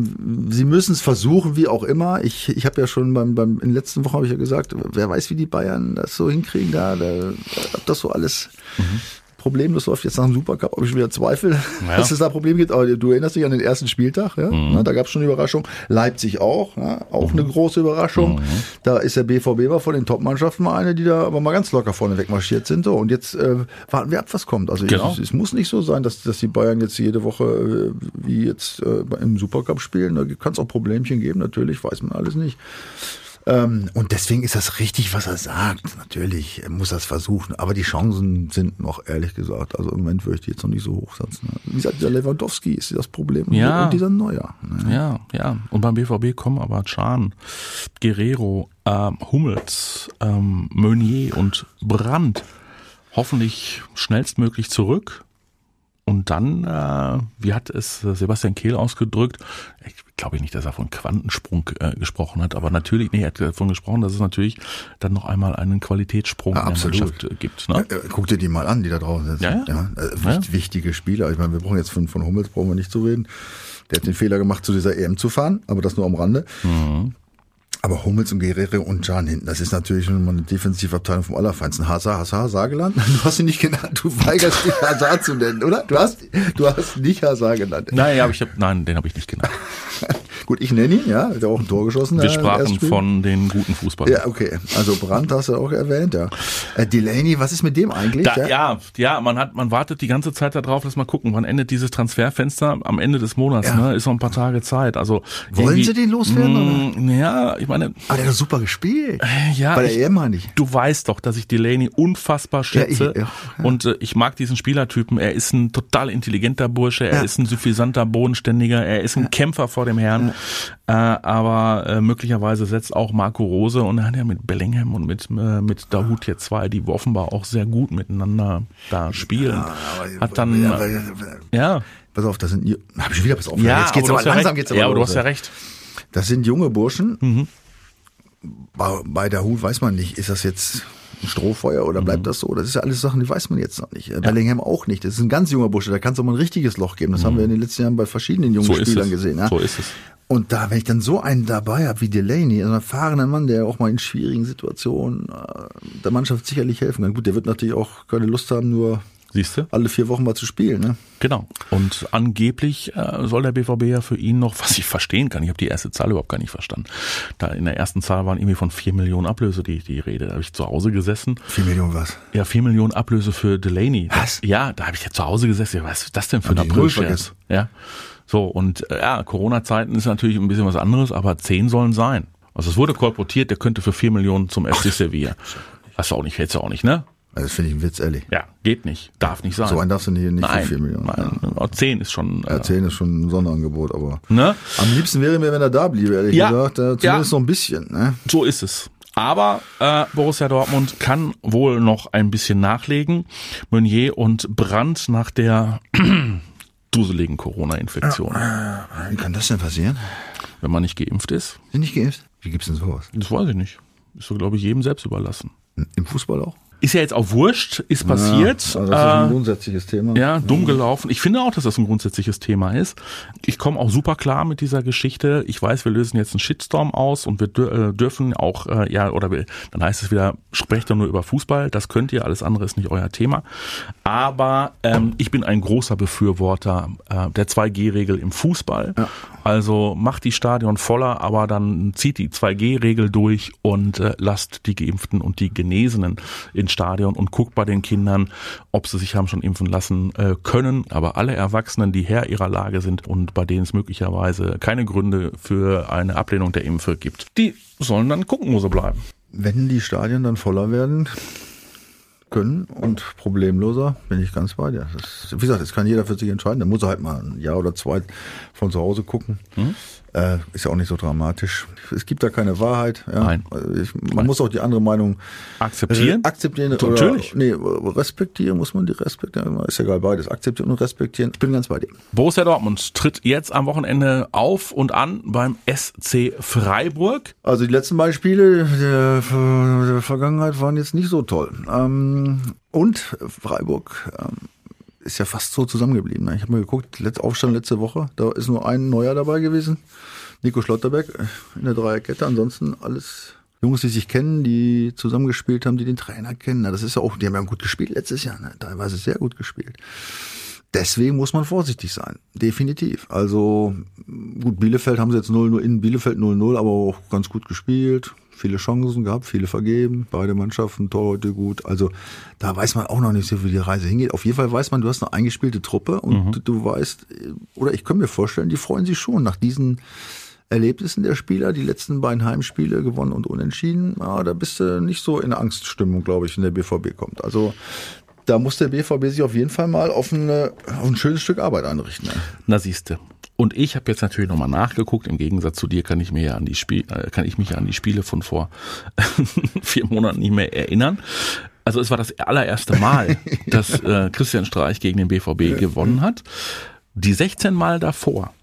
sie müssen es versuchen, wie auch immer. Ich, ich habe ja schon beim, beim in den letzten Wochen habe ich ja gesagt, wer weiß, wie die Bayern das so hinkriegen da, da ob das so alles mhm problemlos läuft jetzt nach dem Supercup, ob ich wieder zweifle, ja. dass es da Probleme gibt. Aber du erinnerst dich an den ersten Spieltag, ja? Mhm. da gab es schon eine Überraschung. Leipzig auch, ja? auch mhm. eine große Überraschung. Mhm. Da ist der BVB war von den Top-Mannschaften mal eine, die da aber mal ganz locker vorne wegmarschiert sind. So. Und jetzt äh, warten wir ab, was kommt. Also genau. es, es, muss nicht so sein, dass, dass die Bayern jetzt jede Woche äh, wie jetzt äh, im Supercup spielen. Da kann es auch Problemchen geben, natürlich, weiß man alles nicht. Ähm, und deswegen ist das richtig, was er sagt. Natürlich er muss das versuchen, aber die Chancen sind noch, ehrlich gesagt, also im Moment würde ich die jetzt noch nicht so hoch setzen. Wie gesagt, der Lewandowski ist das Problem ja. und dieser Neuer. Ne? Ja, ja. Und beim BVB kommen aber Can, Guerrero, ähm, Hummels, ähm, Meunier und Brandt hoffentlich schnellstmöglich zurück. Und dann, äh, wie hat es Sebastian Kehl ausgedrückt, ich glaube nicht, dass er von Quantensprung äh, gesprochen hat, aber natürlich, nee, er hat davon gesprochen, dass es natürlich dann noch einmal einen Qualitätssprung ja, in der Mannschaft äh, gibt. Ne? Ja, guck dir die mal an, die da draußen sind. Ja, ja. äh, wichtige Spieler. Ich meine, wir brauchen jetzt von, von Hummels brauchen wir nicht zu reden. Der hat den Fehler gemacht, zu dieser EM zu fahren, aber das nur am Rande. Mhm. Aber Hummels und Guerrero und Can hinten, das ist natürlich schon mal eine Defensivabteilung vom Allerfeinsten. Hazard, Hazard, Hazard Du hast ihn nicht genannt. Du weigerst dich Hazard zu nennen, oder? Du hast, du hast nicht Hazard genannt. Nein, aber ich hab, nein, den habe ich nicht genannt. Gut, ich nenne ihn, ja, hat auch ein Tor geschossen. Wir sprachen von den guten Fußballern. Ja, okay. Also Brandt hast du auch erwähnt, ja. Äh, Delaney, was ist mit dem eigentlich? Da, ja? ja, ja, man hat, man wartet die ganze Zeit darauf, dass mal gucken, wann endet dieses Transferfenster am Ende des Monats, ja. ne? Ist noch ein paar Tage Zeit. Also wollen sie den loswerden? Mh, mm, ja, ich meine. Aber der hat super gespielt. Äh, ja, bei der EM meine ich. Du weißt doch, dass ich Delaney unfassbar schätze ja, ich, ja, und äh, ich mag diesen Spielertypen. Er ist ein total intelligenter Bursche, er ist ein suffisanter, bodenständiger, er ist ein Kämpfer vor dem Herrn. Äh, aber äh, möglicherweise setzt auch Marco Rose und er hat ja mit Bellingham und mit, äh, mit Dahut jetzt zwei, die offenbar auch sehr gut miteinander da spielen. Ja, hat dann, ja, ja. Pass auf, das sind, hab ich wieder pass auf. Ja, jetzt geht's aber, aber langsam geht's aber Ja, aber du hast ja recht. Das sind junge Burschen. Mhm. Bei, bei Dahut weiß man nicht, ist das jetzt ein Strohfeuer oder bleibt mhm. das so? Das ist ja alles Sachen, die weiß man jetzt noch nicht. Ja. Bellingham auch nicht. Das ist ein ganz junger Bursche, da kann es auch mal ein richtiges Loch geben. Das mhm. haben wir in den letzten Jahren bei verschiedenen jungen so Spielern gesehen. Ja? So ist es. Und da, wenn ich dann so einen dabei habe wie Delaney, ein erfahrener Mann, der auch mal in schwierigen Situationen äh, der Mannschaft sicherlich helfen kann. Gut, der wird natürlich auch keine Lust haben, nur Siehste? alle vier Wochen mal zu spielen. Ne? Genau. Und angeblich äh, soll der BVB ja für ihn noch, was ich verstehen kann, ich habe die erste Zahl überhaupt gar nicht verstanden. Da in der ersten Zahl waren irgendwie von vier Millionen Ablöse die, die Rede. Da habe ich zu Hause gesessen. Vier Millionen was? Ja, vier Millionen Ablöse für Delaney. Was? Ja, da habe ich ja zu Hause gesessen. Was ist das denn für ein April-Scherz? Ja. So, und äh, ja, Corona-Zeiten ist natürlich ein bisschen was anderes, aber zehn sollen sein. Also es wurde kolportiert, der könnte für vier Millionen zum FC Sevilla. Hast du auch nicht, hättest du auch nicht, ne? Also das finde ich ein Witz, ehrlich. Ja, geht nicht. Darf nicht sein. So einen darfst du nicht, nicht nein, für vier Millionen. Nein, ja. zehn ist schon. Ja, zehn ist schon ein Sonderangebot, aber ne? am liebsten wäre mir, wenn er da bliebe, ehrlich ja, gesagt. Äh, zumindest ja. noch ein bisschen. Ne? So ist es. Aber äh, Borussia Dortmund kann wohl noch ein bisschen nachlegen. Meunier und Brandt nach der duseligen Corona-Infektion. Wie kann das denn passieren? Wenn man nicht geimpft ist. Sind nicht geimpft? Wie gibt's denn sowas? Das weiß ich nicht. Ist so, glaube ich, jedem selbst überlassen. Im Fußball auch? Ist ja jetzt auch wurscht, ist passiert. Ja, also das ist ein äh, grundsätzliches Thema. Ja, dumm gelaufen. Ich finde auch, dass das ein grundsätzliches Thema ist. Ich komme auch super klar mit dieser Geschichte. Ich weiß, wir lösen jetzt einen Shitstorm aus und wir äh, dürfen auch, äh, ja, oder wir, dann heißt es wieder, sprecht doch nur über Fußball. Das könnt ihr, alles andere ist nicht euer Thema. Aber ähm, ich bin ein großer Befürworter äh, der 2G-Regel im Fußball. Ja. Also macht die Stadion voller, aber dann zieht die 2G-Regel durch und äh, lasst die Geimpften und die Genesenen ins Stadion und guckt bei den Kindern, ob sie sich haben schon impfen lassen äh, können. Aber alle Erwachsenen, die Herr ihrer Lage sind und bei denen es möglicherweise keine Gründe für eine Ablehnung der Impfe gibt, die sollen dann gucken, wo sie bleiben. Wenn die Stadien dann voller werden, können und problemloser, bin ich ganz bei dir. Das, wie gesagt, das kann jeder für sich entscheiden. Da muss er halt mal ein Jahr oder zwei von zu Hause gucken. Mhm. Äh, ist ja auch nicht so dramatisch. Es gibt da keine Wahrheit. Ja. Nein. Ich, man Nein. muss auch die andere Meinung akzeptieren. Äh, akzeptieren Natürlich. Oder, nee, respektieren muss man die respektieren. Ist ja egal beides. Akzeptieren und respektieren. Ich bin ganz bei dir. Borussia Dortmund tritt jetzt am Wochenende auf und an beim SC Freiburg. Also die letzten Beispiele der, der Vergangenheit waren jetzt nicht so toll. Ähm, und Freiburg ähm, ist ja fast so zusammengeblieben. Ne? Ich habe mal geguckt, letzte Aufstand letzte Woche, da ist nur ein neuer dabei gewesen. Nico Schlotterberg in der Dreierkette. Ansonsten alles Jungs, die sich kennen, die zusammengespielt haben, die den Trainer kennen. Na, das ist ja auch, die haben ja gut gespielt letztes Jahr, ne? teilweise sehr gut gespielt. Deswegen muss man vorsichtig sein, definitiv. Also gut, Bielefeld haben sie jetzt 0 nur in Bielefeld 0-0, aber auch ganz gut gespielt, viele Chancen gehabt, viele vergeben, beide Mannschaften Torleute gut. Also da weiß man auch noch nicht so, wie die Reise hingeht. Auf jeden Fall weiß man, du hast eine eingespielte Truppe und mhm. du weißt, oder ich kann mir vorstellen, die freuen sich schon nach diesen Erlebnissen der Spieler, die letzten beiden Heimspiele gewonnen und unentschieden, ja, da bist du nicht so in Angststimmung, glaube ich, wenn der BVB kommt. Also da muss der BVB sich auf jeden Fall mal auf, eine, auf ein schönes Stück Arbeit einrichten. Na siehste. Und ich habe jetzt natürlich nochmal nachgeguckt. Im Gegensatz zu dir kann ich mir ja an die Spiel, äh, kann ich mich an die Spiele von vor vier Monaten nicht mehr erinnern. Also es war das allererste Mal, dass äh, Christian Streich gegen den BVB gewonnen hat. Die 16 Mal davor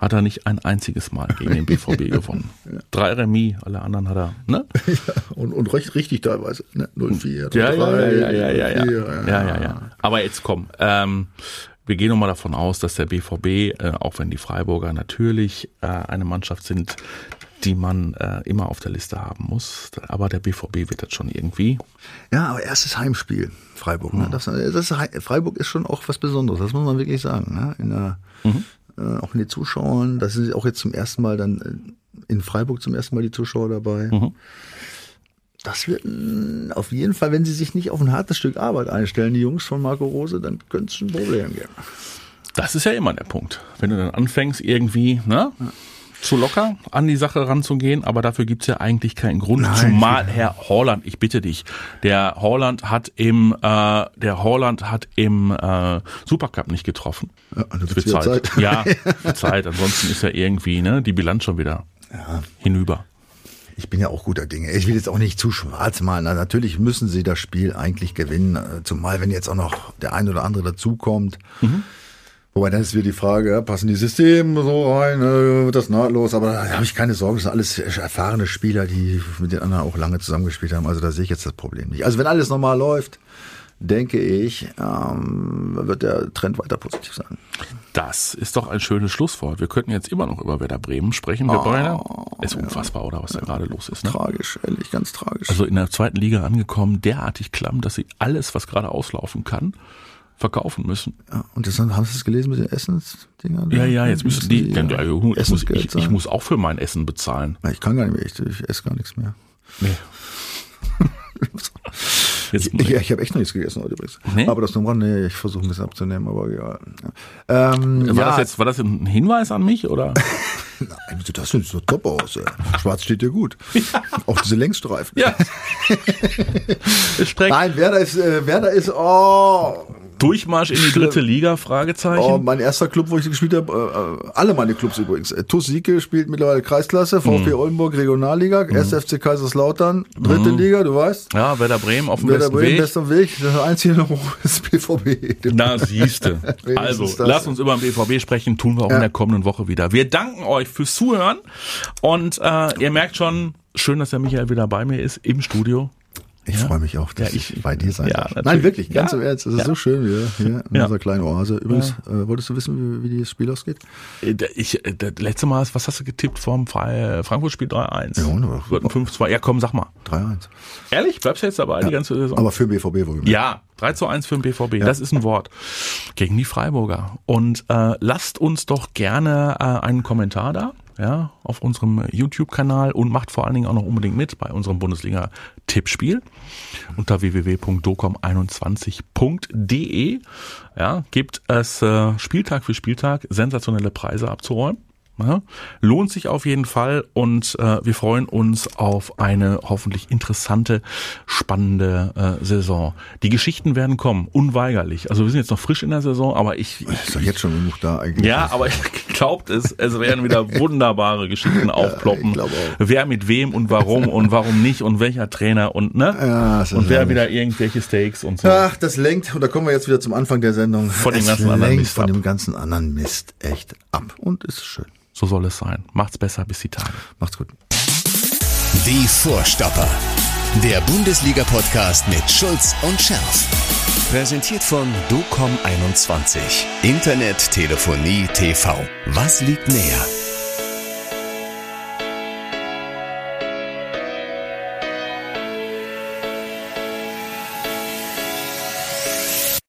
hat er nicht ein einziges Mal gegen den BVB gewonnen. ja. Drei Remis, alle anderen hat er. Ne? und, und recht richtig teilweise. Ne? 04, ja, 03, ja, ja, ja, ja, ja, ja, ja, ja. Aber jetzt komm. Ähm, wir gehen nochmal davon aus, dass der BVB, äh, auch wenn die Freiburger natürlich äh, eine Mannschaft sind, die man äh, immer auf der Liste haben muss. Aber der BVB wird das schon irgendwie. Ja, aber erstes Heimspiel Freiburg. Ne? Hm. Das, das, Freiburg ist schon auch was Besonderes, das muss man wirklich sagen. Ne? In der, mhm äh, auch in die Zuschauern. Da sind auch jetzt zum ersten Mal dann äh, in Freiburg zum ersten Mal die Zuschauer dabei. Mhm. Das wird auf jeden Fall, wenn sie sich nicht auf ein hartes Stück Arbeit einstellen, die Jungs von Marco Rose, dann könnte es ein Problem geben. Das ist ja immer der Punkt. Wenn du dann anfängst, irgendwie, ne? Ja zu locker an die Sache ranzugehen, aber dafür gibt's ja eigentlich keinen Grund. Nein, Zumal Herr Holland, ich bitte dich, der Holland hat im äh, der Holland hat im äh, Supercup nicht getroffen. Ja, also für Zeit. Zeit. Ja, für Zeit. Ansonsten ist ja irgendwie ne die Bilanz schon wieder ja. hinüber. Ich bin ja auch guter Dinge. Ich will jetzt auch nicht zu schwarz malen. natürlich müssen sie das Spiel eigentlich gewinnen, äh, zumal wenn jetzt auch noch der ein oder andere dazukommt. Mhm Wobei dann ist wieder die Frage, ja, passen die Systeme so rein, äh, wird das nahtlos, aber da habe ich keine Sorgen, das sind alles erfahrene Spieler, die mit den anderen auch lange zusammengespielt haben, also da sehe ich jetzt das Problem nicht. Also wenn alles normal läuft, denke ich, ähm, wird der Trend weiter positiv sein. Das ist doch ein schönes Schlusswort. Wir könnten jetzt immer noch über Werder Bremen sprechen, wir oh, beide. Ist ja. unfassbar, oder was da gerade los ist. Ne? Tragisch, ehrlich, ganz tragisch. Also in der zweiten Liga angekommen, derartig klamm, dass sie alles, was gerade auslaufen kann, verkaufen müssen. Ja, und das, haben Sie es gelesen mit den Essensdingern? Ja, ja, jetzt müssen die, ja, ja, ich, muss, ich, ich, muss auch für mein Essen bezahlen. Ich kann gar nicht mehr, ich, ich esse gar nichts mehr. Nee. Jetzt, ich, ich habe echt noch nichts gegessen heute übrigens. Nee? Aber das nur nee, ich versuche ein bisschen abzunehmen, aber egal. Ja. Ähm, war, ja. das jetzt, war das ein Hinweis an mich oder? Nein, das sieht so top aus. Schwarz steht dir gut. Ja. Auch diese Längsstreifen. Ja. Nein, Werder ist, äh, Werder ist, oh, Durchmarsch in die dritte Liga? Fragezeichen. Oh, mein erster Club, wo ich gespielt habe, äh, alle meine Clubs übrigens. Äh, TuS Sieke spielt mittlerweile Kreisklasse, VfB mhm. Oldenburg Regionalliga, mhm. 1. FC Kaiserslautern, dritte mhm. Liga, du weißt. Ja, Werder Bremen auf dem Werder besten Bremen, Weg. bester Weg. Das einzige noch ist BVB. Na, siehste. also, lass uns über den BVB sprechen, tun wir auch ja. in der kommenden Woche wieder. Wir danken euch fürs Zuhören und äh, ihr merkt schon, schön, dass der Michael wieder bei mir ist im Studio. Ich ja? freue mich auch, dass ja, ich, ich, bei dir sein ja, darf. Nein, wirklich, ganz im Ernst. Es ist so schön hier, hier in unserer kleinen Oase. Übrigens, äh, wolltest du wissen, wie, wie das Spiel ausgeht? Äh, ich, äh, das letzte Mal, was hast du getippt vom Frankfurt-Spiel 3-1? Ja, wunderbar. 5-2. Ja, komm, sag mal. 3-1. Ehrlich? Bleibst du jetzt dabei die ganze Saison? Aber für BVB wohl. Ja, 3 zu 1 für den BVB. Das ist ein Wort. Gegen die Freiburger. Und äh, lasst uns doch gerne äh, einen Kommentar da ja, auf unserem YouTube-Kanal und macht vor allen Dingen auch noch unbedingt mit bei unserem Bundesliga-Tippspiel unter www.docom21.de. Ja, gibt es äh, Spieltag für Spieltag sensationelle Preise abzuräumen. Ja, lohnt sich auf jeden Fall und äh, wir freuen uns auf eine hoffentlich interessante, spannende äh, Saison. Die Geschichten werden kommen, unweigerlich. Also wir sind jetzt noch frisch in der Saison, aber ich... ich ist doch jetzt schon genug da eigentlich. Ja, aber ich glaubt es, es werden wieder wunderbare Geschichten aufploppen. Ja, wer mit wem und warum und warum nicht und welcher Trainer und ne? Ja, und wer wieder irgendwelche Steaks und so. Ach, das lenkt, und da kommen wir jetzt wieder zum Anfang der Sendung. Von dem ganzen anderen Mist. Von ab. dem ganzen anderen Mist echt ab. Und ist schön. So soll es sein. Macht's besser, bis die Tage. Macht's gut. Die Vorstopper. Der Bundesliga-Podcast mit Schulz und Scherf. Präsentiert von DOCOM21. Internet, Telefonie, TV. Was liegt näher?